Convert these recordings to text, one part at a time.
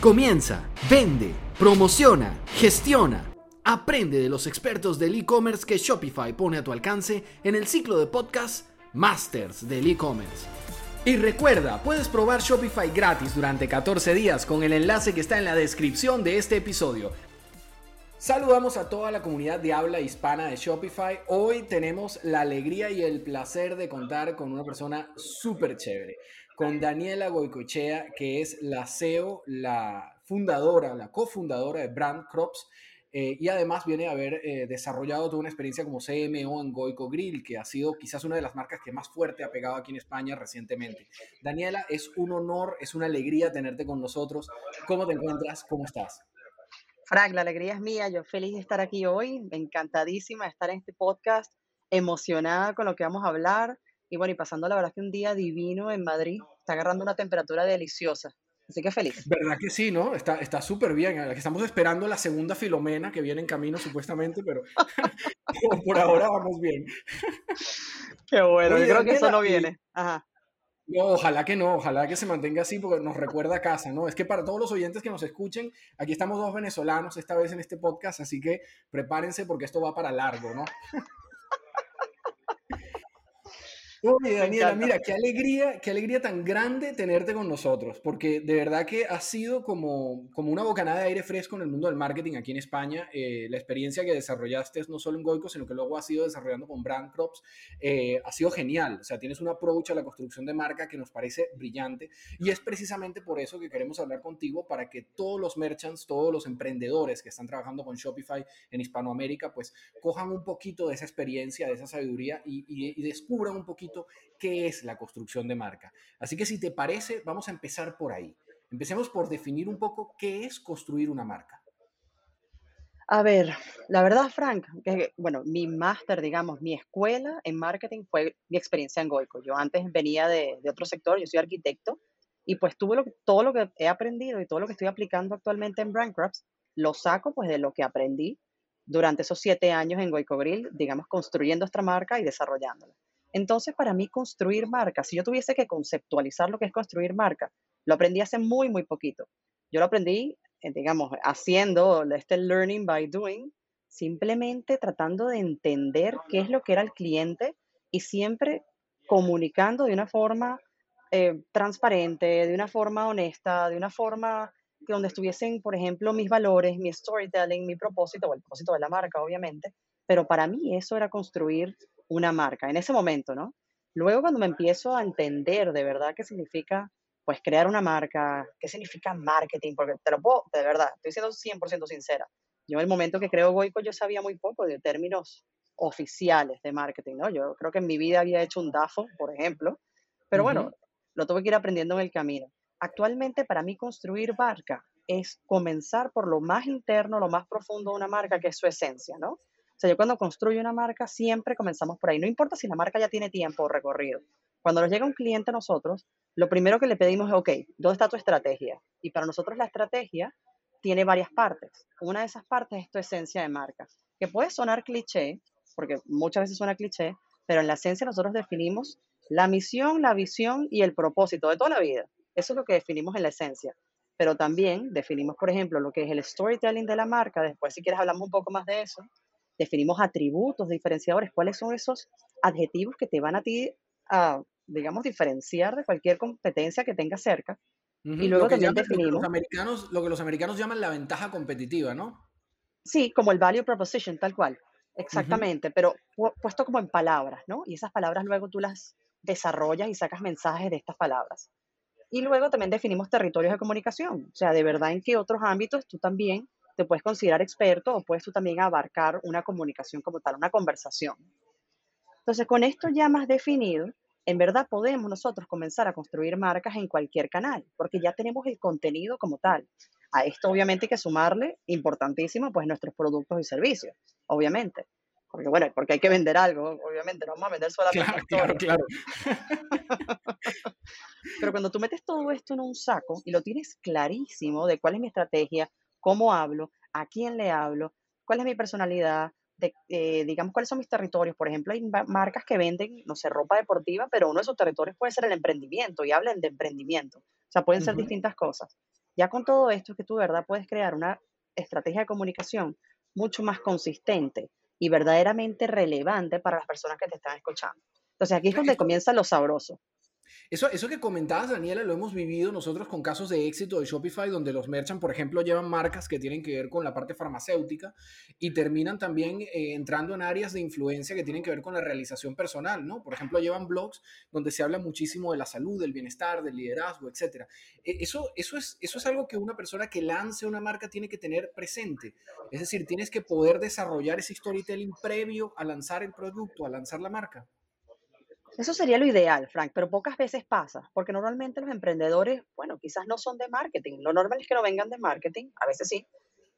Comienza, vende, promociona, gestiona. Aprende de los expertos del e-commerce que Shopify pone a tu alcance en el ciclo de podcast Masters del e-commerce. Y recuerda, puedes probar Shopify gratis durante 14 días con el enlace que está en la descripción de este episodio. Saludamos a toda la comunidad de habla hispana de Shopify. Hoy tenemos la alegría y el placer de contar con una persona súper chévere con Daniela Goicochea, que es la CEO, la fundadora, la cofundadora de Brand Crops. Eh, y además viene a haber eh, desarrollado toda una experiencia como CMO en Goico Grill, que ha sido quizás una de las marcas que más fuerte ha pegado aquí en España recientemente. Daniela, es un honor, es una alegría tenerte con nosotros. ¿Cómo te encuentras? ¿Cómo estás? Frank, la alegría es mía. Yo feliz de estar aquí hoy, encantadísima de estar en este podcast, emocionada con lo que vamos a hablar. Y bueno, y pasando la verdad que un día divino en Madrid, está agarrando una temperatura deliciosa. Así que feliz. ¿Verdad que sí, no? Está súper bien. Estamos esperando la segunda Filomena que viene en camino supuestamente, pero por ahora vamos bien. Qué bueno, yo creo que eso no viene. Ajá. No, ojalá que no, ojalá que se mantenga así porque nos recuerda a casa, ¿no? Es que para todos los oyentes que nos escuchen, aquí estamos dos venezolanos esta vez en este podcast, así que prepárense porque esto va para largo, ¿no? Oye, Daniela, mira, qué alegría, qué alegría tan grande tenerte con nosotros, porque de verdad que ha sido como, como una bocanada de aire fresco en el mundo del marketing aquí en España. Eh, la experiencia que desarrollaste no solo en Goico, sino que luego has ido desarrollando con Brand Crops, eh, ha sido genial. O sea, tienes un approach a la construcción de marca que nos parece brillante y es precisamente por eso que queremos hablar contigo para que todos los merchants, todos los emprendedores que están trabajando con Shopify en Hispanoamérica, pues cojan un poquito de esa experiencia, de esa sabiduría y, y descubran un poquito qué es la construcción de marca. Así que si te parece, vamos a empezar por ahí. Empecemos por definir un poco qué es construir una marca. A ver, la verdad, Frank, bueno, mi máster, digamos, mi escuela en marketing fue mi experiencia en Goico. Yo antes venía de, otro sector, yo soy arquitecto, y pues tuve todo lo que he aprendido y todo lo que estoy aplicando actualmente en Brandcrafts, lo saco pues de lo que aprendí durante esos siete años en Goico Grill, digamos, construyendo esta marca y desarrollándola. Entonces, para mí, construir marca, si yo tuviese que conceptualizar lo que es construir marca, lo aprendí hace muy, muy poquito. Yo lo aprendí, eh, digamos, haciendo este learning by doing, simplemente tratando de entender qué es lo que era el cliente y siempre comunicando de una forma eh, transparente, de una forma honesta, de una forma que donde estuviesen, por ejemplo, mis valores, mi storytelling, mi propósito, o el propósito de la marca, obviamente. Pero para mí eso era construir una marca, en ese momento, ¿no? Luego cuando me empiezo a entender de verdad qué significa, pues, crear una marca, qué significa marketing, porque te lo puedo, de verdad, estoy siendo 100% sincera. Yo en el momento que creo Goico yo sabía muy poco de términos oficiales de marketing, ¿no? Yo creo que en mi vida había hecho un DAFO, por ejemplo, pero bueno, lo tuve que ir aprendiendo en el camino. Actualmente para mí construir marca es comenzar por lo más interno, lo más profundo de una marca, que es su esencia, ¿no? O sea, yo cuando construyo una marca siempre comenzamos por ahí. No importa si la marca ya tiene tiempo o recorrido. Cuando nos llega un cliente a nosotros, lo primero que le pedimos es, ok, ¿dónde está tu estrategia? Y para nosotros la estrategia tiene varias partes. Una de esas partes es tu esencia de marca, que puede sonar cliché, porque muchas veces suena cliché, pero en la esencia nosotros definimos la misión, la visión y el propósito de toda la vida. Eso es lo que definimos en la esencia. Pero también definimos, por ejemplo, lo que es el storytelling de la marca. Después, si quieres, hablamos un poco más de eso definimos atributos diferenciadores, cuáles son esos adjetivos que te van a ti a, digamos, diferenciar de cualquier competencia que tengas cerca. Y luego también definimos... Lo que, los americanos, lo que los americanos llaman la ventaja competitiva, ¿no? Sí, como el value proposition, tal cual. Exactamente, pero puesto como en palabras, ¿no? Y esas palabras luego tú las desarrollas y sacas mensajes de estas palabras. Y luego también definimos territorios de comunicación, o sea, de verdad en qué otros ámbitos tú también te puedes considerar experto o puedes tú también abarcar una comunicación como tal, una conversación. Entonces, con esto ya más definido, en verdad podemos nosotros comenzar a construir marcas en cualquier canal, porque ya tenemos el contenido como tal. A esto obviamente hay que sumarle, importantísimo, pues nuestros productos y servicios, obviamente. Porque bueno, porque hay que vender algo, obviamente, no vamos a vender solamente. Claro, claro, claro. Pero cuando tú metes todo esto en un saco y lo tienes clarísimo de cuál es mi estrategia, cómo hablo, a quién le hablo, cuál es mi personalidad, eh, digamos cuáles son mis territorios. Por ejemplo, hay marcas que venden, no sé, ropa deportiva, pero uno de sus territorios puede ser el emprendimiento y hablan de emprendimiento. O sea, pueden ser distintas cosas. Ya con todo esto es que tú, ¿verdad? Puedes crear una estrategia de comunicación mucho más consistente y verdaderamente relevante para las personas que te están escuchando. Entonces aquí es donde comienza lo sabroso. Eso, eso que comentabas, Daniela, lo hemos vivido nosotros con casos de éxito de Shopify, donde los merchants, por ejemplo, llevan marcas que tienen que ver con la parte farmacéutica y terminan también eh, entrando en áreas de influencia que tienen que ver con la realización personal, ¿no? Por ejemplo, llevan blogs donde se habla muchísimo de la salud, del bienestar, del liderazgo, etc. E, eso, eso, es, eso es algo que una persona que lance una marca tiene que tener presente. Es decir, tienes que poder desarrollar ese storytelling previo a lanzar el producto, a lanzar la marca. Eso sería lo ideal, Frank, pero pocas veces pasa, porque normalmente los emprendedores, bueno, quizás no son de marketing. Lo normal es que no vengan de marketing, a veces sí,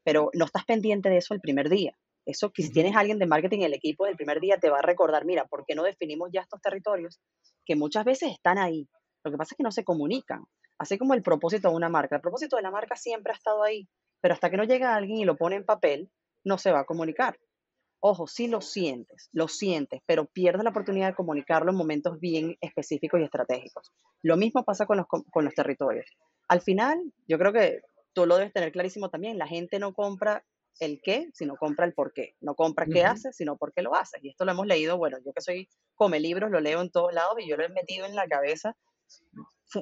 pero no estás pendiente de eso el primer día. Eso, que si tienes a alguien de marketing en el equipo del primer día, te va a recordar, mira, ¿por qué no definimos ya estos territorios que muchas veces están ahí? Lo que pasa es que no se comunican. Así como el propósito de una marca. El propósito de la marca siempre ha estado ahí, pero hasta que no llega alguien y lo pone en papel, no se va a comunicar. Ojo, sí lo sientes, lo sientes, pero pierdes la oportunidad de comunicarlo en momentos bien específicos y estratégicos. Lo mismo pasa con los, con los territorios. Al final, yo creo que tú lo debes tener clarísimo también, la gente no compra el qué, sino compra el por qué. No compra qué hace, sino por qué lo hace. Y esto lo hemos leído, bueno, yo que soy come libros, lo leo en todos lados y yo lo he metido en la cabeza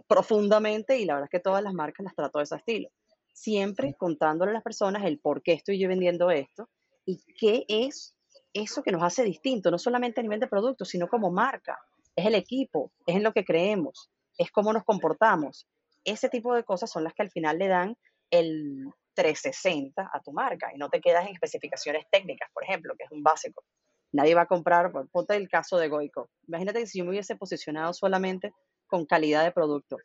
profundamente y la verdad es que todas las marcas las trato de ese estilo. Siempre contándole a las personas el por qué estoy yo vendiendo esto y qué es eso que nos hace distinto, no solamente a nivel de producto, sino como marca. Es el equipo, es en lo que creemos, es cómo nos comportamos. Ese tipo de cosas son las que al final le dan el 360 a tu marca y no te quedas en especificaciones técnicas, por ejemplo, que es un básico. Nadie va a comprar, ponte el caso de Goico. Imagínate que si yo me hubiese posicionado solamente con calidad de producto.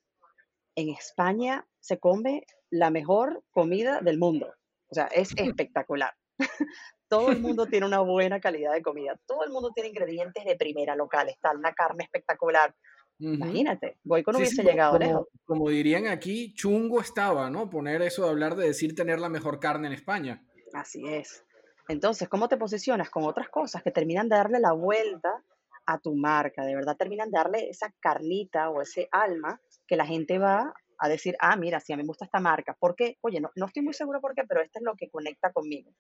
En España se come la mejor comida del mundo. O sea, es espectacular. Todo el mundo tiene una buena calidad de comida. Todo el mundo tiene ingredientes de primera local. Está una carne espectacular. Imagínate, voy con hubiese llegado como, lejos. Como dirían aquí, chungo estaba, ¿no? Poner eso de hablar de decir tener la mejor carne en España. Así es. Entonces, ¿cómo te posicionas con otras cosas que terminan de darle la vuelta a tu marca? De verdad terminan de darle esa carnita o ese alma que la gente va a decir, ah, mira, si a mí me gusta esta marca. ¿Por qué? Oye, no, no estoy muy segura por qué, pero esto es lo que conecta conmigo.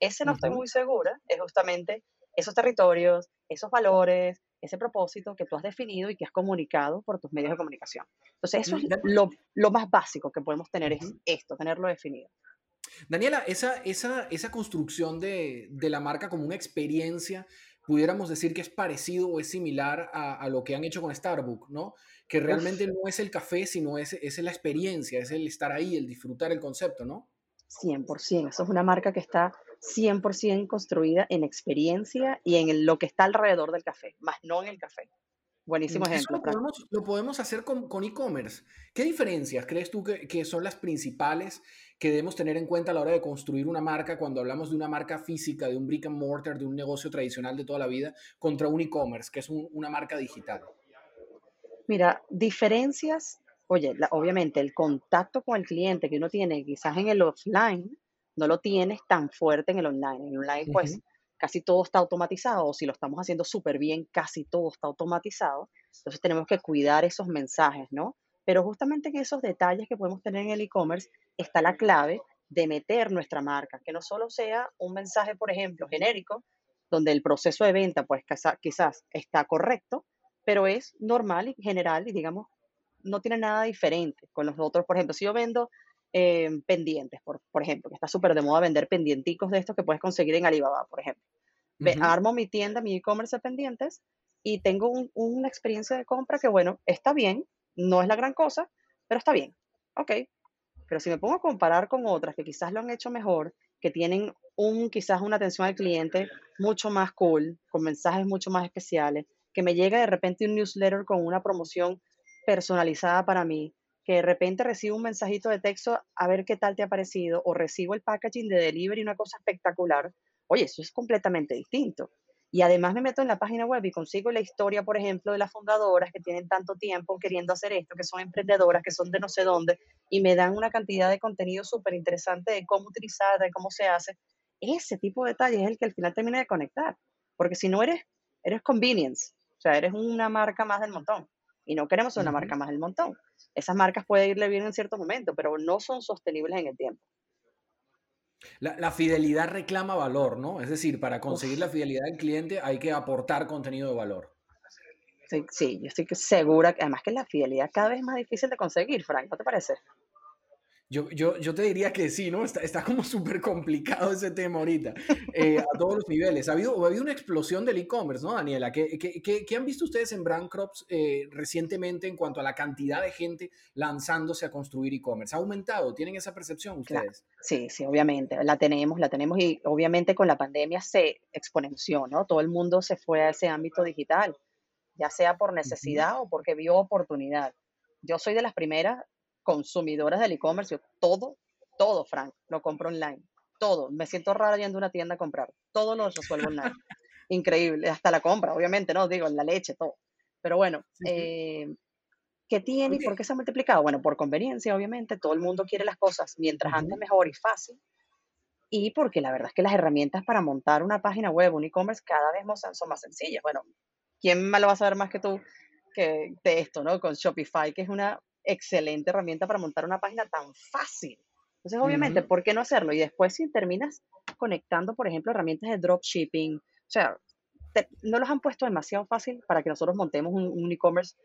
Ese no estoy muy segura, es justamente esos territorios, esos valores, ese propósito que tú has definido y que has comunicado por tus medios de comunicación. Entonces, eso es lo, lo más básico que podemos tener, es esto, tenerlo definido. Daniela, esa, esa, esa construcción de, de, la marca como una experiencia, pudiéramos decir que es parecido o es similar a, a lo que han hecho con Starbucks, ¿no? Que realmente no es el café, sino es, es la experiencia, es el estar ahí, el disfrutar el concepto, ¿no? 100%. Eso es una marca que está 100% construida en experiencia y en lo que está alrededor del café, más no en el café. Buenísimo ejemplo. Lo podemos, hacer con e-commerce. ¿Qué diferencias crees tú que, son las principales que debemos tener en cuenta a la hora de construir una marca cuando hablamos de una marca física, de un brick and mortar, de un negocio tradicional de toda la vida, contra un e-commerce, que es una marca digital? Mira, diferencias, oye, obviamente el contacto con el cliente que uno tiene quizás en el offline, no lo tienes tan fuerte en el online. En el online, pues, casi todo está automatizado, o si lo estamos haciendo súper bien, casi todo está automatizado. Entonces tenemos que cuidar esos mensajes, ¿no? Pero justamente en esos detalles que podemos tener en el e-commerce está la clave de meter nuestra marca, que no solo sea un mensaje, por ejemplo, genérico, donde el proceso de venta, pues quizás está correcto, pero es normal y general y digamos, no tiene nada diferente con los otros. Por ejemplo, si yo vendo eh, pendientes, por, por, ejemplo, que está súper de moda vender pendienticos de estos que puedes conseguir en Alibaba, por ejemplo. Armo mi tienda, mi e-commerce de pendientes y tengo una experiencia de compra que, bueno, está bien, no es la gran cosa, pero está bien. Ok. Pero si me pongo a comparar con otras que quizás lo han hecho mejor, que tienen un, quizás una atención al cliente mucho más cool, con mensajes mucho más especiales, que me llega de repente un newsletter con una promoción personalizada para mí, que de repente recibo un mensajito de texto a ver qué tal te ha parecido, o recibo el packaging de delivery, una cosa espectacular, oye, eso es completamente distinto. Y además me meto en la página web y consigo la historia, por ejemplo, de las fundadoras que tienen tanto tiempo queriendo hacer esto, que son emprendedoras, que son de no sé dónde, y me dan una cantidad de contenido súper interesante de cómo utilizar, de cómo se hace. Ese tipo de detalles es el que al final termina de conectar. Porque si no eres, eres convenience, o sea, eres una marca más del montón. Y no queremos ser una marca más del montón. Esas marcas pueden irle bien en cierto momento, pero no son sostenibles en el tiempo. La, fidelidad reclama valor, ¿no? Es decir, para conseguir la fidelidad del cliente hay que aportar contenido de valor. Sí, sí, yo estoy segura, además que la fidelidad cada vez es más difícil de conseguir, Frank, ¿no te parece? Yo, yo, yo, te diría que sí, ¿no? Está, está como súper complicado ese tema ahorita, eh, a todos los niveles. Ha habido, ha habido una explosión del e-commerce, ¿no, Daniela? ¿Qué, qué, qué, han visto ustedes en Brand Crops eh, recientemente en cuanto a la cantidad de gente lanzándose a construir e-commerce? ¿Ha aumentado? ¿Tienen esa percepción ustedes? Sí, sí, obviamente. La tenemos, la tenemos y obviamente con la pandemia se exponenció, ¿no? Todo el mundo se fue a ese ámbito digital, ya sea por necesidad o porque vio oportunidad. Yo soy de las primeras consumidoras del e-commerce, todo, todo, Frank, lo compro online. Todo. Me siento rara yendo a una tienda a comprar. Todo lo resuelvo online. Increíble. Hasta la compra, obviamente, ¿no? Digo, la leche, todo. Pero bueno, eh, ¿qué tiene y por qué se ha multiplicado? Bueno, por conveniencia, obviamente. Todo el mundo quiere las cosas mientras antes mejor y fácil. Y porque la verdad es que las herramientas para montar una página web, un e-commerce, cada vez son más sencillas. Bueno, ¿quién me lo va a saber más que tú que de esto, ¿no? Con Shopify, que es una excelente herramienta para montar una página tan fácil. Entonces, obviamente, ¿por qué no hacerlo? Y después, si terminas conectando, por ejemplo, herramientas de dropshipping, o sea, no los han puesto demasiado fácil para que nosotros montemos un, e-commerce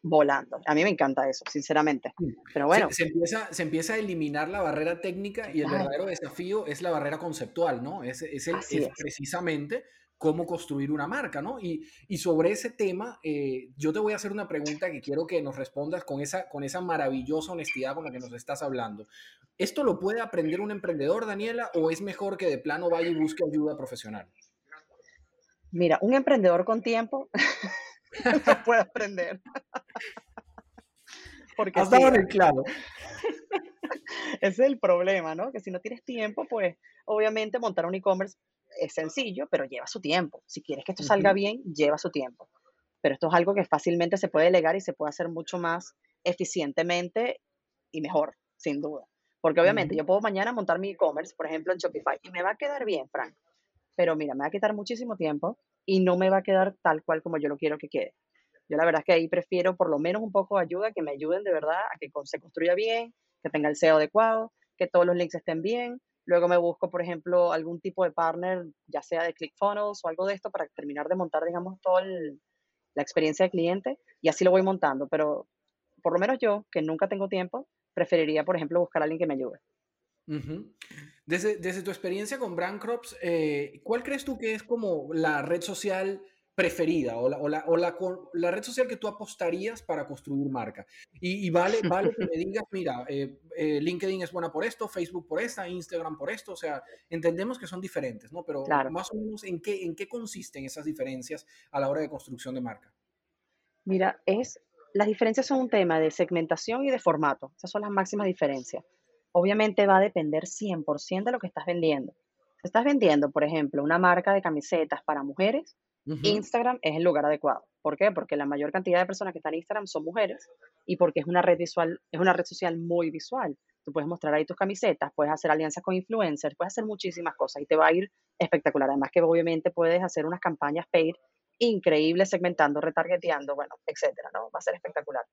volando. A mí me encanta eso, sinceramente. Pero bueno. Se, empieza, se empieza a eliminar la barrera técnica y el verdadero desafío es la barrera conceptual, ¿no? Es, es, el, es, precisamente cómo construir una marca, ¿no? Y, sobre ese tema, eh, yo te voy a hacer una pregunta que quiero que nos respondas con esa, con esa maravillosa honestidad con la que nos estás hablando. ¿Esto lo puede aprender un emprendedor, Daniela, o es mejor que de plano vaya y busque ayuda profesional? Mira, un emprendedor con tiempo lo puede aprender. Porque Has dado el claro. Ese es el problema, ¿no? Que si no tienes tiempo, pues obviamente montar un e-commerce es sencillo, pero lleva su tiempo. Si quieres que esto salga bien, lleva su tiempo. Pero esto es algo que fácilmente se puede delegar y se puede hacer mucho más eficientemente y mejor, sin duda. Porque obviamente yo puedo mañana montar mi e-commerce, por ejemplo, en Shopify, y me va a quedar bien, Frank. Pero mira, me va a quitar muchísimo tiempo y no me va a quedar tal cual como yo lo quiero que quede. Yo la verdad es que ahí prefiero por lo menos un poco de ayuda, que me ayuden de verdad a que se construya bien, que tenga el SEO adecuado, que todos los links estén bien, Luego me busco, por ejemplo, algún tipo de partner, ya sea de ClickFunnels o algo de esto, para terminar de montar, digamos, toda la experiencia de cliente y así lo voy montando. Pero por lo menos yo, que nunca tengo tiempo, preferiría, por ejemplo, buscar a alguien que me ayude. desde, desde, tu experiencia con Brandcrops, eh, ¿cuál crees tú que es como la red social preferida o, la, o, la, o la, la, red social que tú apostarías para construir marca. Y, vale, vale que me digas, mira, eh, eh, LinkedIn es buena por esto, Facebook por esta, Instagram por esto, o sea, entendemos que son diferentes, ¿no? Pero más o menos, ¿en qué, ¿en qué consisten esas diferencias a la hora de construcción de marca? Mira, es, las diferencias son un tema de segmentación y de formato, esas son las máximas diferencias. Obviamente va a depender 100% de lo que estás vendiendo. Si estás vendiendo, por ejemplo, una marca de camisetas para mujeres, Instagram es el lugar adecuado. ¿Por qué? Porque la mayor cantidad de personas que están en Instagram son mujeres y porque es una red visual, es una red social muy visual. Tú puedes mostrar ahí tus camisetas, puedes hacer alianzas con influencers, puedes hacer muchísimas cosas y te va a ir espectacular. Además que obviamente puedes hacer unas campañas paid increíbles segmentando, retargeteando, bueno, etcétera, ¿no? Va a ser espectacular.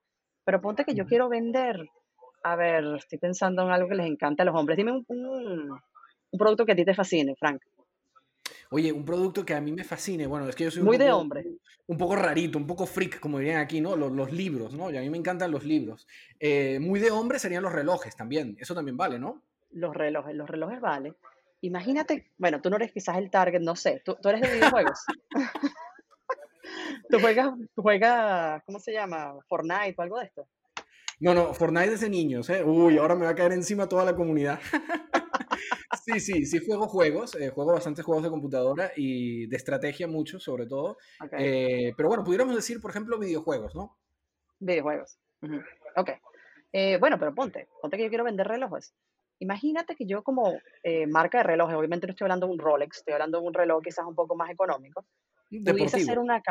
Pero ponte que yo quiero vender, a ver, estoy pensando en algo que les encanta a los hombres. Dime un, un producto que a ti te fascine, Frank. Oye, un producto que a mí me fascine, bueno, es que yo soy un Muy de hombre. Un poco rarito, un poco freak, como dirían aquí, ¿no? Los, los libros, ¿no? Y a mí me encantan los libros. Eh, muy de hombre serían los relojes también, eso también vale, ¿no? Los relojes, los relojes vale. Imagínate, bueno, tú no eres quizás el target, no sé, tú, tú eres de videojuegos. ¿Tú juegas, tú juegas, ¿cómo se llama? Fortnite o algo de esto. No, no, Fortnite es de niños, ¿eh? Uy, ahora me va a caer encima toda la comunidad. Sí, sí, sí juego juegos, eh, juego bastantes juegos de computadora y de estrategia mucho, sobre todo. Eh, pero bueno, pudiéramos decir, por ejemplo, videojuegos, ¿no? Videojuegos. Ok. Eh, bueno, pero ponte, ponte que yo quiero vender relojes. Imagínate que yo como marca de relojes, obviamente no estoy hablando de un Rolex, estoy hablando de un reloj quizás un poco más económico. Pudiese hacer una,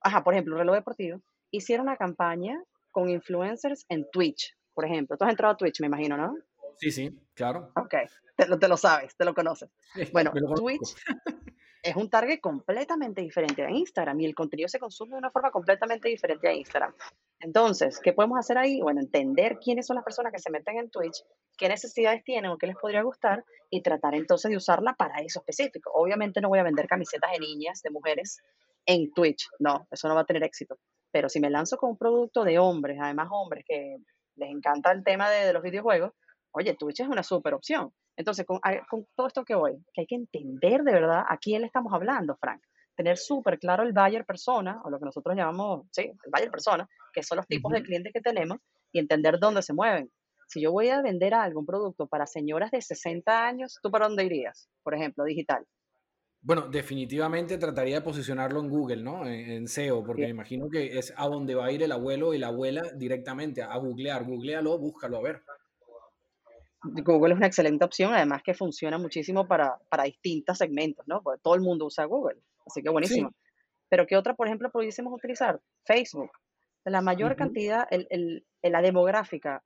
ajá, por ejemplo, un reloj deportivo, hiciera una campaña con influencers en Twitch, por ejemplo. Tú has entrado a Twitch, me imagino, ¿no? Sí, sí, claro. Ok, te lo, te lo sabes, te lo conoces. Bueno, Twitch, es un target completamente diferente a Instagram y el contenido se consume de una forma completamente diferente a Instagram. Entonces, ¿qué podemos hacer ahí? Bueno, entender quiénes son las personas que se meten en Twitch, qué necesidades tienen o qué les podría gustar y tratar entonces de usarla para eso específico. Obviamente no voy a vender camisetas de niñas, de mujeres en Twitch, no, eso no va a tener éxito. Pero si me lanzo con un producto de hombres, además hombres que les encanta el tema de, de los videojuegos, oye, Twitch es una súper opción. Entonces, con, todo esto que voy, que hay que entender de verdad a quién le estamos hablando, Frank. Tener súper claro el buyer persona, o lo que nosotros llamamos, sí, el buyer persona, que son los tipos de clientes que tenemos, y entender dónde se mueven. Si yo voy a vender algún producto para señoras de 60 años, ¿tú para dónde irías? Por ejemplo, digital. Bueno, definitivamente trataría de posicionarlo en Google, ¿no? En, SEO, porque me imagino que es a donde va a ir el abuelo y la abuela directamente, a googlear. Googlealo, búscalo, a ver. Google es una excelente opción, además que funciona muchísimo para, para distintos segmentos, ¿no? Porque todo el mundo usa Google, así que buenísimo. Pero ¿qué otra, por ejemplo, pudiésemos utilizar? Facebook. La mayor cantidad, el, el, la demográfica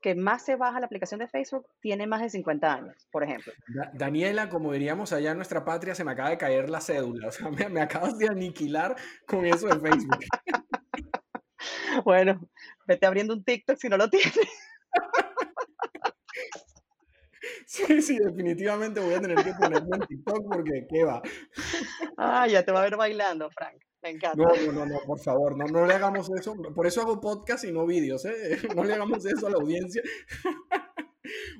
que más se baja la aplicación de Facebook tiene más de 50 años, por ejemplo. Daniela, como diríamos allá en nuestra patria, se me acaba de caer la cédula. O sea, me, me acabas de aniquilar con eso de Facebook. bueno, vete abriendo un TikTok si no lo tienes. Sí, sí, definitivamente voy a tener que ponerme en TikTok porque qué va. Ah, ya te va a ver bailando, Frank. Me encanta. No, no, no, no, por favor, no, no le hagamos eso. Por eso hago podcast y no vídeos, ¿eh? No le hagamos eso a la audiencia.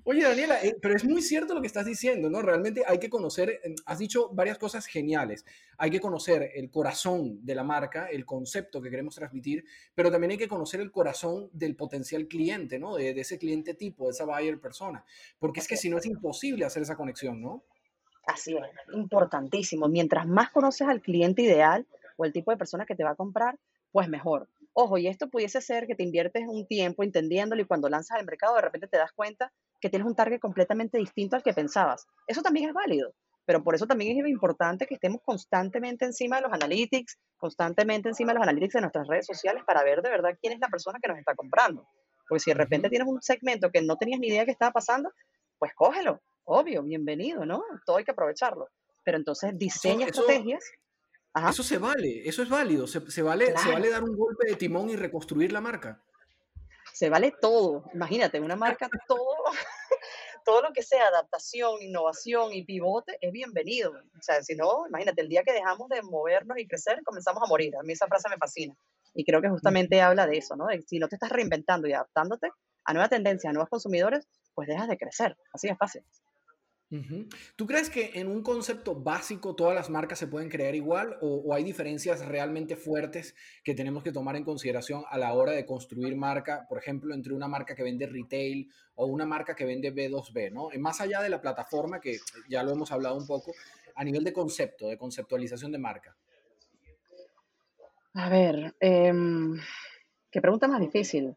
Oye, Daniela, eh, pero es muy cierto lo que estás diciendo, ¿no? Realmente hay que conocer, em, has dicho varias cosas geniales. Hay que conocer el corazón de la marca, el concepto que queremos transmitir, pero también hay que conocer el corazón del potencial cliente, ¿no? De, ese cliente tipo, de esa buyer persona. Porque es que si no es imposible hacer esa conexión, ¿no? Así es, importantísimo. Mientras más conoces al cliente ideal o el tipo de persona que te va a comprar, pues mejor. Ojo, y esto pudiese ser que te inviertes un tiempo entendiéndolo y cuando lanzas al mercado de repente te das cuenta que tienes un target completamente distinto al que pensabas. Eso también es válido, pero por eso también es importante que estemos constantemente encima de los analytics, constantemente encima de los analytics de nuestras redes sociales para ver de verdad quién es la persona que nos está comprando. Porque si de repente tienes un segmento que no tenías ni idea que estaba pasando, pues cógelo, obvio, bienvenido, ¿no? Todo hay que aprovecharlo. Pero entonces diseña estrategias eso se vale, eso es válido. Se, vale, se vale dar un golpe de timón y reconstruir la marca. Se vale todo. Imagínate, una marca, todo, todo lo que sea adaptación, innovación y pivote es bienvenido. O sea, si no, imagínate, el día que dejamos de movernos y crecer, comenzamos a morir. A mí esa frase me fascina. Y creo que justamente habla de eso, ¿no? si no te estás reinventando y adaptándote a nuevas tendencias, a nuevos consumidores, pues dejas de crecer. Así es fácil. ¿Tú crees que en un concepto básico todas las marcas se pueden crear igual o, hay diferencias realmente fuertes que tenemos que tomar en consideración a la hora de construir marca, por ejemplo, entre una marca que vende retail o una marca que vende B2B, ¿no? Más allá de la plataforma, que ya lo hemos hablado un poco, a nivel de concepto, de conceptualización de marca. A ver, em, qué pregunta más difícil,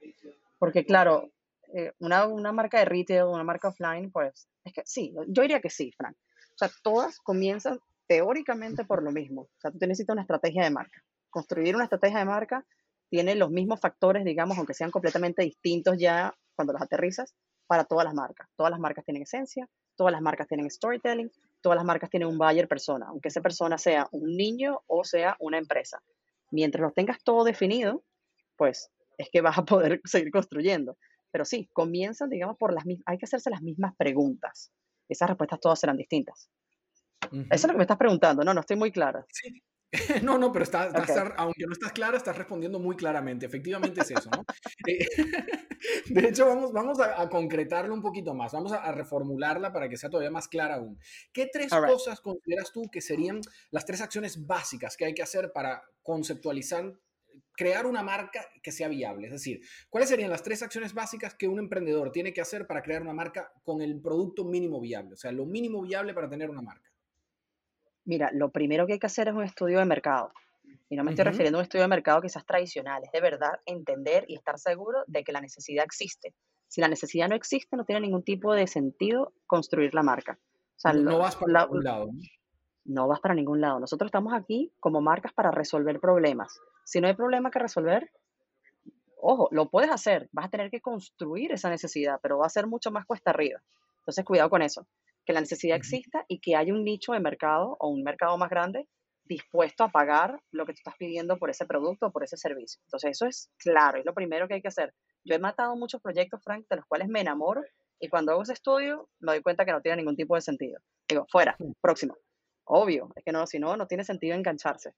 porque claro, eh, una, una marca de retail, una marca offline, pues es que sí, yo diría que sí, Frank. O sea, todas comienzan teóricamente por lo mismo. O sea, tú necesitas una estrategia de marca. Construir una estrategia de marca tiene los mismos factores, digamos, aunque sean completamente distintos ya cuando los aterrizas, para todas las marcas. Todas las marcas tienen esencia, todas las marcas tienen storytelling, todas las marcas tienen un buyer persona, aunque esa persona sea un niño o sea una empresa. Mientras lo tengas todo definido, pues es que vas a poder seguir construyendo. Pero sí, comienzan, digamos, por las mismas, hay que hacerse las mismas preguntas. Esas respuestas todas serán distintas. Eso es lo que me estás preguntando, no, no estoy muy clara. Sí. No, no, pero está, aunque no estás clara, estás respondiendo muy claramente. Efectivamente es eso, ¿no? Eh, de hecho, vamos, vamos a, concretarlo un poquito más, vamos a, reformularla para que sea todavía más clara aún. ¿Qué tres cosas consideras tú que serían las tres acciones básicas que hay que hacer para conceptualizar crear una marca que sea viable. Es decir, ¿cuáles serían las tres acciones básicas que un emprendedor tiene que hacer para crear una marca con el producto mínimo viable? O sea, lo mínimo viable para tener una marca. Mira, lo primero que hay que hacer es un estudio de mercado. Y no me estoy refiriendo a un estudio de mercado quizás tradicional, es de verdad entender y estar seguro de que la necesidad existe. Si la necesidad no existe, no tiene ningún tipo de sentido construir la marca. O sea, no, vas por ningún lado. No vas para ningún lado. Nosotros estamos aquí como marcas para resolver problemas. Si no hay problema que resolver, ojo, lo puedes hacer, vas a tener que construir esa necesidad, pero va a ser mucho más cuesta arriba. Entonces, cuidado con eso. que la necesidad exista y que haya un nicho de mercado o un mercado más grande dispuesto a pagar lo que tú estás pidiendo por ese producto o por ese servicio. Entonces, eso es claro, es lo primero que hay que hacer. Yo he matado muchos proyectos, Frank, de los cuales me enamoro y cuando hago ese estudio me doy cuenta que no tiene ningún tipo de sentido. Digo, fuera, próximo. Obvio, es que no, si no, no tiene sentido engancharse.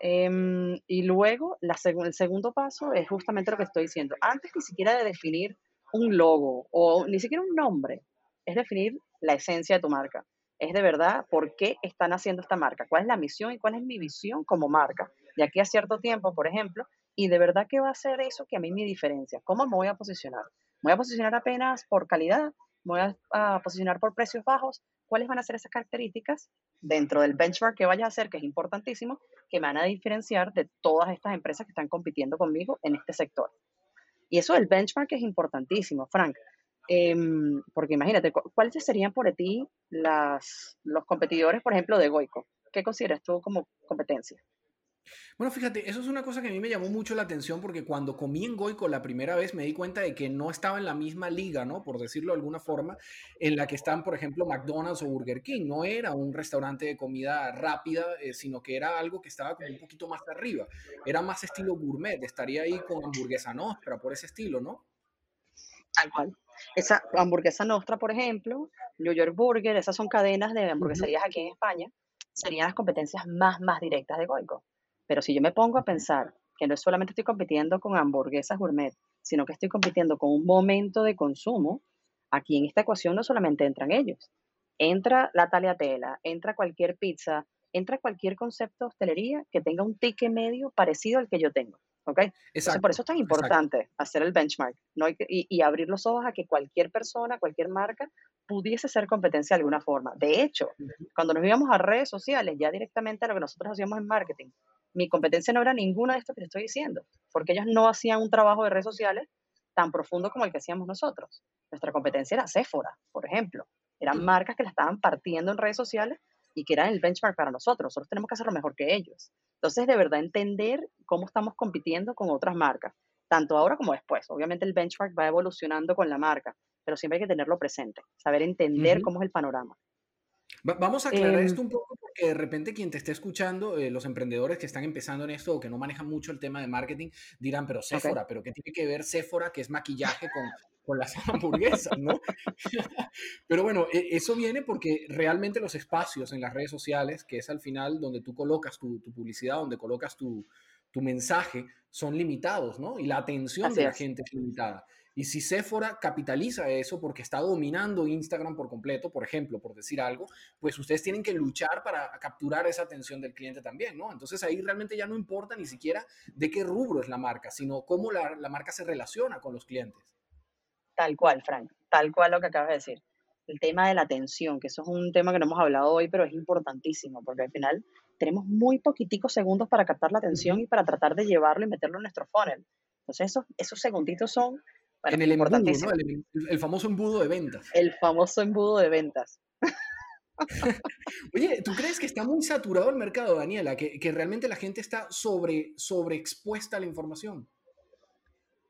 Em, y luego, la el segundo paso es justamente lo que estoy diciendo. Antes ni siquiera de definir un logo o ni siquiera un nombre, es definir la esencia de tu marca. Es de verdad por qué están haciendo esta marca, cuál es la misión y cuál es mi visión como marca de aquí a cierto tiempo, por ejemplo, y de verdad qué va a ser eso que a mí me diferencia. ¿Cómo me voy a posicionar? ¿Me voy a posicionar apenas por calidad? ¿Me voy a, a posicionar por precios bajos? ¿Cuáles van a ser esas características dentro del benchmark que vaya a hacer, que es importantísimo, que me van a diferenciar de todas estas empresas que están compitiendo conmigo en este sector? Y eso del benchmark es importantísimo, Frank, em, porque imagínate, ¿cuáles serían por ti las, los competidores, por ejemplo, de Goico? ¿Qué consideras tú como competencia? Bueno, fíjate, eso es una cosa que a mí me llamó mucho la atención porque cuando comí en Goico la primera vez me di cuenta de que no estaba en la misma liga, ¿no? Por decirlo de alguna forma, en la que están, por ejemplo, McDonald's o Burger King. No era un restaurante de comida rápida, eh, sino que era algo que estaba como un poquito más arriba. Era más estilo gourmet, estaría ahí con hamburguesa nostra, por ese estilo, ¿no? Tal cual. Esa hamburguesa nostra, por ejemplo, New York Burger, esas son cadenas de hamburgueserías aquí en España, serían las competencias más, más directas de Goico. Pero si yo me pongo a pensar que no solamente estoy compitiendo con hamburguesas gourmet, sino que estoy compitiendo con un momento de consumo, aquí en esta ecuación no solamente entran ellos. Entra la tagliatela, entra cualquier pizza, entra cualquier concepto de hostelería que tenga un ticket medio parecido al que yo tengo. ¿Ok? por eso es tan importante hacer el benchmark ¿no? y, y, abrir los ojos a que cualquier persona, cualquier marca pudiese ser competencia de alguna forma. De hecho, cuando nos íbamos a redes sociales, ya directamente a lo que nosotros hacíamos en marketing, mi competencia no era ninguna de esto que te estoy diciendo, porque ellos no hacían un trabajo de redes sociales tan profundo como el que hacíamos nosotros. Nuestra competencia era Sephora, por ejemplo. Eran marcas que la estaban partiendo en redes sociales y que eran el benchmark para nosotros. Nosotros tenemos que hacerlo mejor que ellos. Entonces, de verdad, entender cómo estamos compitiendo con otras marcas, tanto ahora como después. Obviamente el benchmark va evolucionando con la marca, pero siempre hay que tenerlo presente, saber entender cómo es el panorama. Vamos a aclarar esto em, un poco porque de repente quien te esté escuchando, eh, los emprendedores que están empezando en esto o que no manejan mucho el tema de marketing, dirán, pero Sephora, pero ¿qué tiene que ver Sephora, que es maquillaje, con, con las hamburguesas, ¿no? pero bueno, e, eso viene porque realmente los espacios en las redes sociales, que es al final donde tú colocas tu, publicidad, donde colocas tu, tu, mensaje, son limitados, ¿no? Y la atención de la gente es limitada. Y si Sephora capitaliza eso porque está dominando Instagram por completo, por ejemplo, por decir algo, pues ustedes tienen que luchar para capturar esa atención del cliente también, ¿no? Entonces ahí realmente ya no importa ni siquiera de qué rubro es la marca, sino cómo la, marca se relaciona con los clientes. Tal cual, Frank, tal cual lo que acabas de decir. El tema de la atención, que eso es un tema que no hemos hablado hoy, pero es importantísimo, porque al final tenemos muy poquiticos segundos para captar la atención y para tratar de llevarlo y meterlo en nuestro funnel. Entonces esos, esos segunditos son en el embudo, ¿no? El, famoso embudo de ventas. El famoso embudo de ventas. Oye, ¿tú crees que está muy saturado el mercado, Daniela? ¿Que, que realmente la gente está sobre, sobreexpuesta a la información?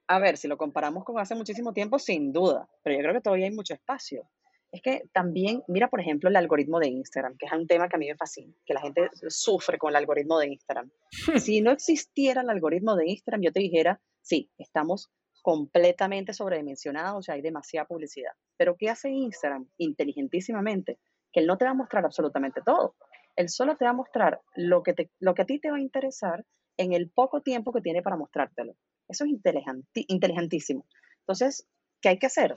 A ver, si lo comparamos con hace muchísimo tiempo, sin duda, pero yo creo que todavía hay mucho espacio. Es que también, mira, por ejemplo, el algoritmo de Instagram, que es un tema que a mí me fascina, que la gente sufre con el algoritmo de Instagram. si no existiera el algoritmo de Instagram, yo te dijera, sí, estamos completamente sobredimensionado, o sea, hay demasiada publicidad. Pero ¿qué hace Instagram inteligentísimamente? Que él no te va a mostrar absolutamente todo. Él solo te va a mostrar lo que, te, lo que a ti te va a interesar en el poco tiempo que tiene para mostrártelo. Eso es inteligentísimo. Entonces, ¿qué hay que hacer?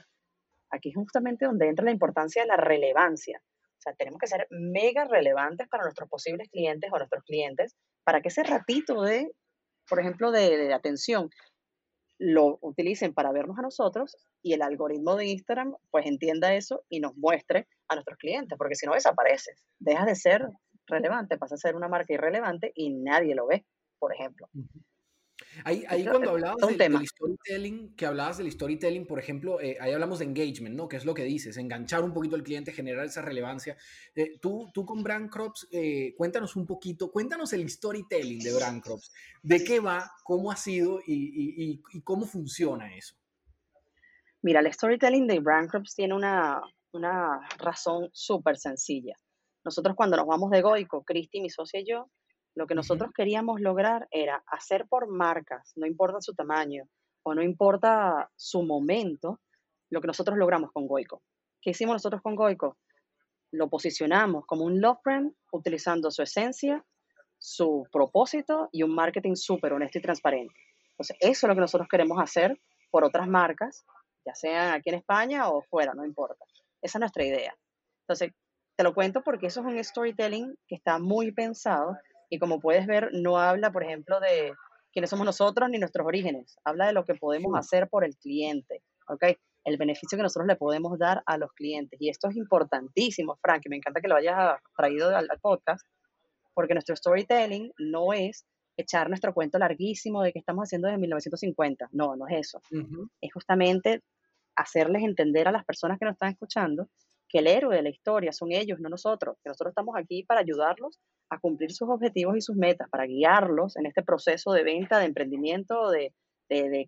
Aquí es justamente donde entra la importancia de la relevancia. O sea, tenemos que ser mega relevantes para nuestros posibles clientes o nuestros clientes para que ese ratito de, por ejemplo, de, de atención lo utilicen para vernos a nosotros y el algoritmo de Instagram pues entienda eso y nos muestre a nuestros clientes, porque si no desapareces, dejas de ser relevante, pasa a ser una marca irrelevante y nadie lo ve, por ejemplo. Ahí, ahí cuando hablabas del, storytelling, que hablabas del storytelling, por ejemplo, eh, ahí hablamos de engagement, ¿no? Que es lo que dices, enganchar un poquito al cliente, generar esa relevancia. Eh, tú, tú con Brand Crops, eh, cuéntanos un poquito, cuéntanos el storytelling de Brand Crops, de qué va, cómo ha sido y, y, y cómo funciona eso. Mira, el storytelling de Brand Crops tiene una, una razón súper sencilla. Nosotros cuando nos vamos de Goico, Cristi, mi socia y yo, lo que nosotros queríamos lograr era hacer por marcas, no importa su tamaño o no importa su momento, lo que nosotros logramos con Goico. ¿Qué hicimos nosotros con Goico? Lo posicionamos como un love brand utilizando su esencia, su propósito y un marketing súper honesto y transparente. Entonces, eso es lo que nosotros queremos hacer por otras marcas, ya sean aquí en España o fuera, no importa. Esa es nuestra idea. Entonces, te lo cuento porque eso es un storytelling que está muy pensado y como puedes ver, no habla, por ejemplo, de quiénes somos nosotros ni nuestros orígenes. Habla de lo que podemos hacer por el cliente, ¿ok? El beneficio que nosotros le podemos dar a los clientes. Y esto es importantísimo, Frank, y me encanta que lo hayas traído al, podcast, porque nuestro storytelling no es echar nuestro cuento larguísimo de que estamos haciendo desde 1950. No, no es eso. Es justamente hacerles entender a las personas que nos están escuchando que el héroe de la historia son ellos, no nosotros, que nosotros estamos aquí para ayudarlos a cumplir sus objetivos y sus metas, para guiarlos en este proceso de venta, de emprendimiento, de,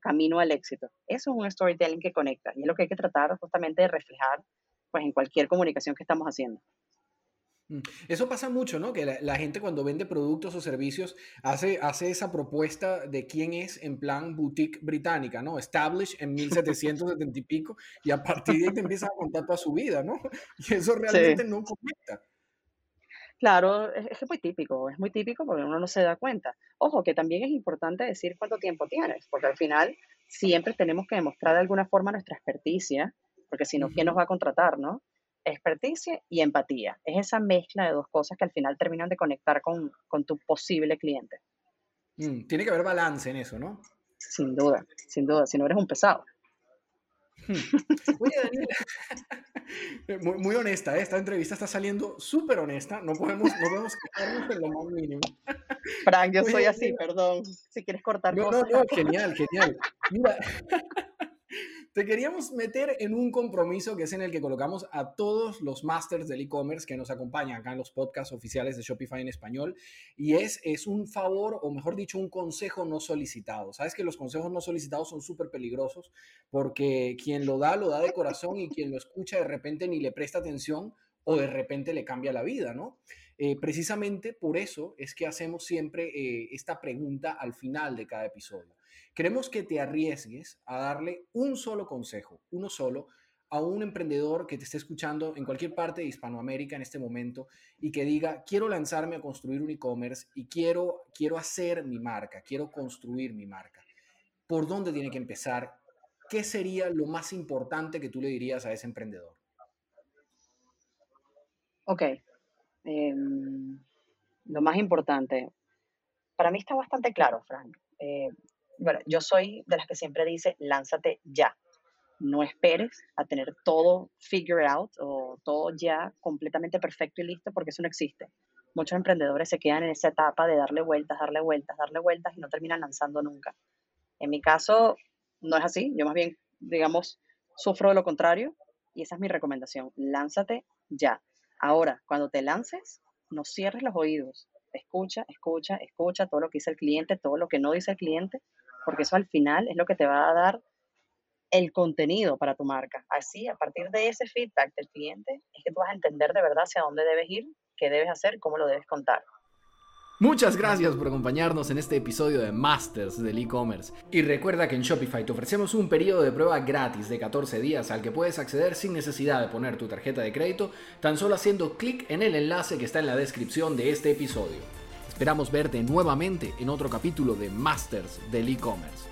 camino al éxito. Eso es un storytelling que conecta y es lo que hay que tratar justamente de reflejar pues, en cualquier comunicación que estamos haciendo. Eso pasa mucho, ¿no? Que la, gente cuando vende productos o servicios hace, hace esa propuesta de quién es en plan boutique británica, ¿no? Establish en 1770 y pico y a partir de ahí te empieza a contar toda su vida, ¿no? Y eso realmente no conecta. Claro, es, es muy típico, es muy típico porque uno no se da cuenta. Ojo, que también es importante decir cuánto tiempo tienes, porque al final siempre tenemos que demostrar de alguna forma nuestra experticia, porque si no, ¿quién nos va a contratar, no? Experticia y empatía. Es esa mezcla de dos cosas que al final terminan de conectar con, tu posible cliente. Mm, tiene que haber balance en eso, ¿no? Sin duda, sin duda, si no eres un pesado. Hmm. Oye, Daniela, muy, honesta, ¿eh? esta entrevista está saliendo súper honesta, no podemos, no podemos quejarnos en lo más mínimo. Frank, yo soy así, perdón, si quieres cortar no, cosas. No, no, genial, genial. Mira, te queríamos meter en un compromiso que es en el que colocamos a todos los masters del e-commerce que nos acompañan acá en los podcasts oficiales de Shopify en español. Y es, es un favor, o mejor dicho, un consejo no solicitado. Sabes que los consejos no solicitados son súper peligrosos porque quien lo da, lo da de corazón y quien lo escucha de repente ni le presta atención o de repente le cambia la vida, ¿no? Eh, precisamente por eso es que hacemos siempre eh, esta pregunta al final de cada episodio. Queremos que te arriesgues a darle un solo consejo, uno solo, a un emprendedor que te esté escuchando en cualquier parte de Hispanoamérica en este momento y que diga, quiero lanzarme a construir un e-commerce y quiero, quiero hacer mi marca, quiero construir mi marca. ¿Por dónde tiene que empezar? ¿Qué sería lo más importante que tú le dirías a ese emprendedor? Ok. Em, lo más importante, para mí está bastante claro, Frank. Eh, bueno, yo soy de las que siempre dice, lánzate ya. No esperes a tener todo figure out o todo ya completamente perfecto y listo, porque eso no existe. Muchos emprendedores se quedan en esa etapa de darle vueltas, darle vueltas, darle vueltas y no terminan lanzando nunca. En mi caso, no es así. Yo más bien, digamos, sufro de lo contrario y esa es mi recomendación. Lánzate ya. Ahora, cuando te lances, no cierres los oídos. Escucha, escucha, escucha todo lo que dice el cliente, todo lo que no dice el cliente porque eso al final es lo que te va a dar el contenido para tu marca. Así, a partir de ese feedback del cliente, es que tú vas a entender de verdad hacia dónde debes ir, qué debes hacer, cómo lo debes contar. Muchas gracias por acompañarnos en este episodio de Masters del e-commerce. Y recuerda que en Shopify te ofrecemos un periodo de prueba gratis de 14 días al que puedes acceder sin necesidad de poner tu tarjeta de crédito, tan solo haciendo clic en el enlace que está en la descripción de este episodio. Esperamos verte nuevamente en otro capítulo de Masters del e-commerce.